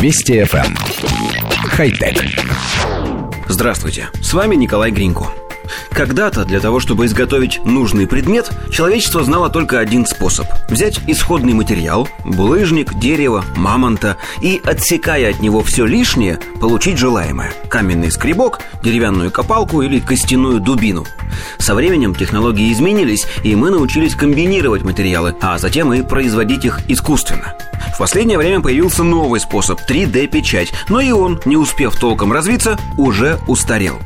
Вести FM. Эм. Хай-тек. Здравствуйте, с вами Николай Гринько. Когда-то для того, чтобы изготовить нужный предмет, человечество знало только один способ – взять исходный материал – булыжник, дерево, мамонта – и, отсекая от него все лишнее, получить желаемое – каменный скребок, деревянную копалку или костяную дубину. Со временем технологии изменились, и мы научились комбинировать материалы, а затем и производить их искусственно – в последнее время появился новый способ – 3D-печать, но и он, не успев толком развиться, уже устарел.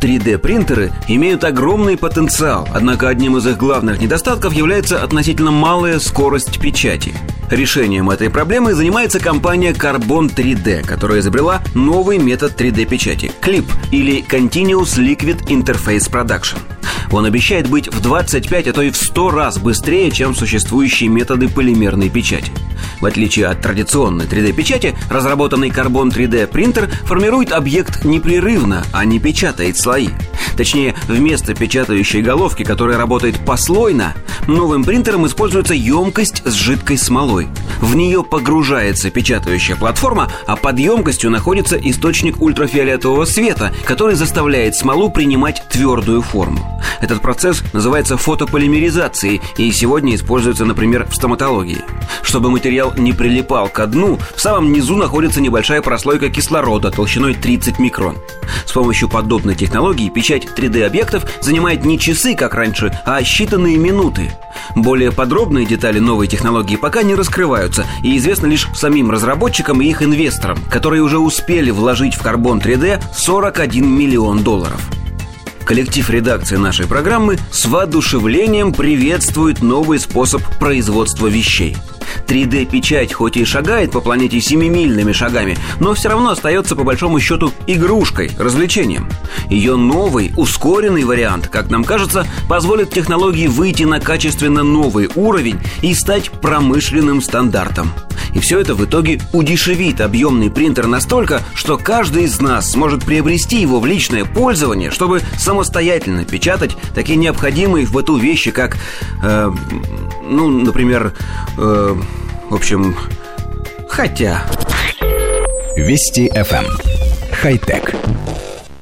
3D-принтеры имеют огромный потенциал, однако одним из их главных недостатков является относительно малая скорость печати. Решением этой проблемы занимается компания Carbon 3D, которая изобрела новый метод 3D-печати – CLIP или Continuous Liquid Interface Production – он обещает быть в 25, а то и в 100 раз быстрее, чем существующие методы полимерной печати. В отличие от традиционной 3D-печати, разработанный Carbon 3D принтер формирует объект непрерывно, а не печатает слои. Точнее, вместо печатающей головки, которая работает послойно, новым принтером используется емкость с жидкой смолой. В нее погружается печатающая платформа, а под емкостью находится источник ультрафиолетового света, который заставляет смолу принимать твердую форму. Этот процесс называется фотополимеризацией и сегодня используется, например, в стоматологии. Чтобы материал не прилипал к дну, в самом низу находится небольшая прослойка кислорода толщиной 30 микрон. С помощью подобной технологии печать 3D-объектов занимает не часы, как раньше, а считанные минуты. Более подробные детали новой технологии пока не раскрываются и известны лишь самим разработчикам и их инвесторам, которые уже успели вложить в карбон 3D 41 миллион долларов. Коллектив редакции нашей программы с воодушевлением приветствует новый способ производства вещей. 3D-печать хоть и шагает по планете семимильными шагами, но все равно остается по большому счету игрушкой, развлечением. Ее новый, ускоренный вариант, как нам кажется, позволит технологии выйти на качественно новый уровень и стать промышленным стандартом. И все это в итоге удешевит объемный принтер настолько, что каждый из нас сможет приобрести его в личное пользование, чтобы самостоятельно печатать такие необходимые в быту вещи, как, э, ну, например, э, в общем, хотя... Вести FM. Эм. Хай-тек.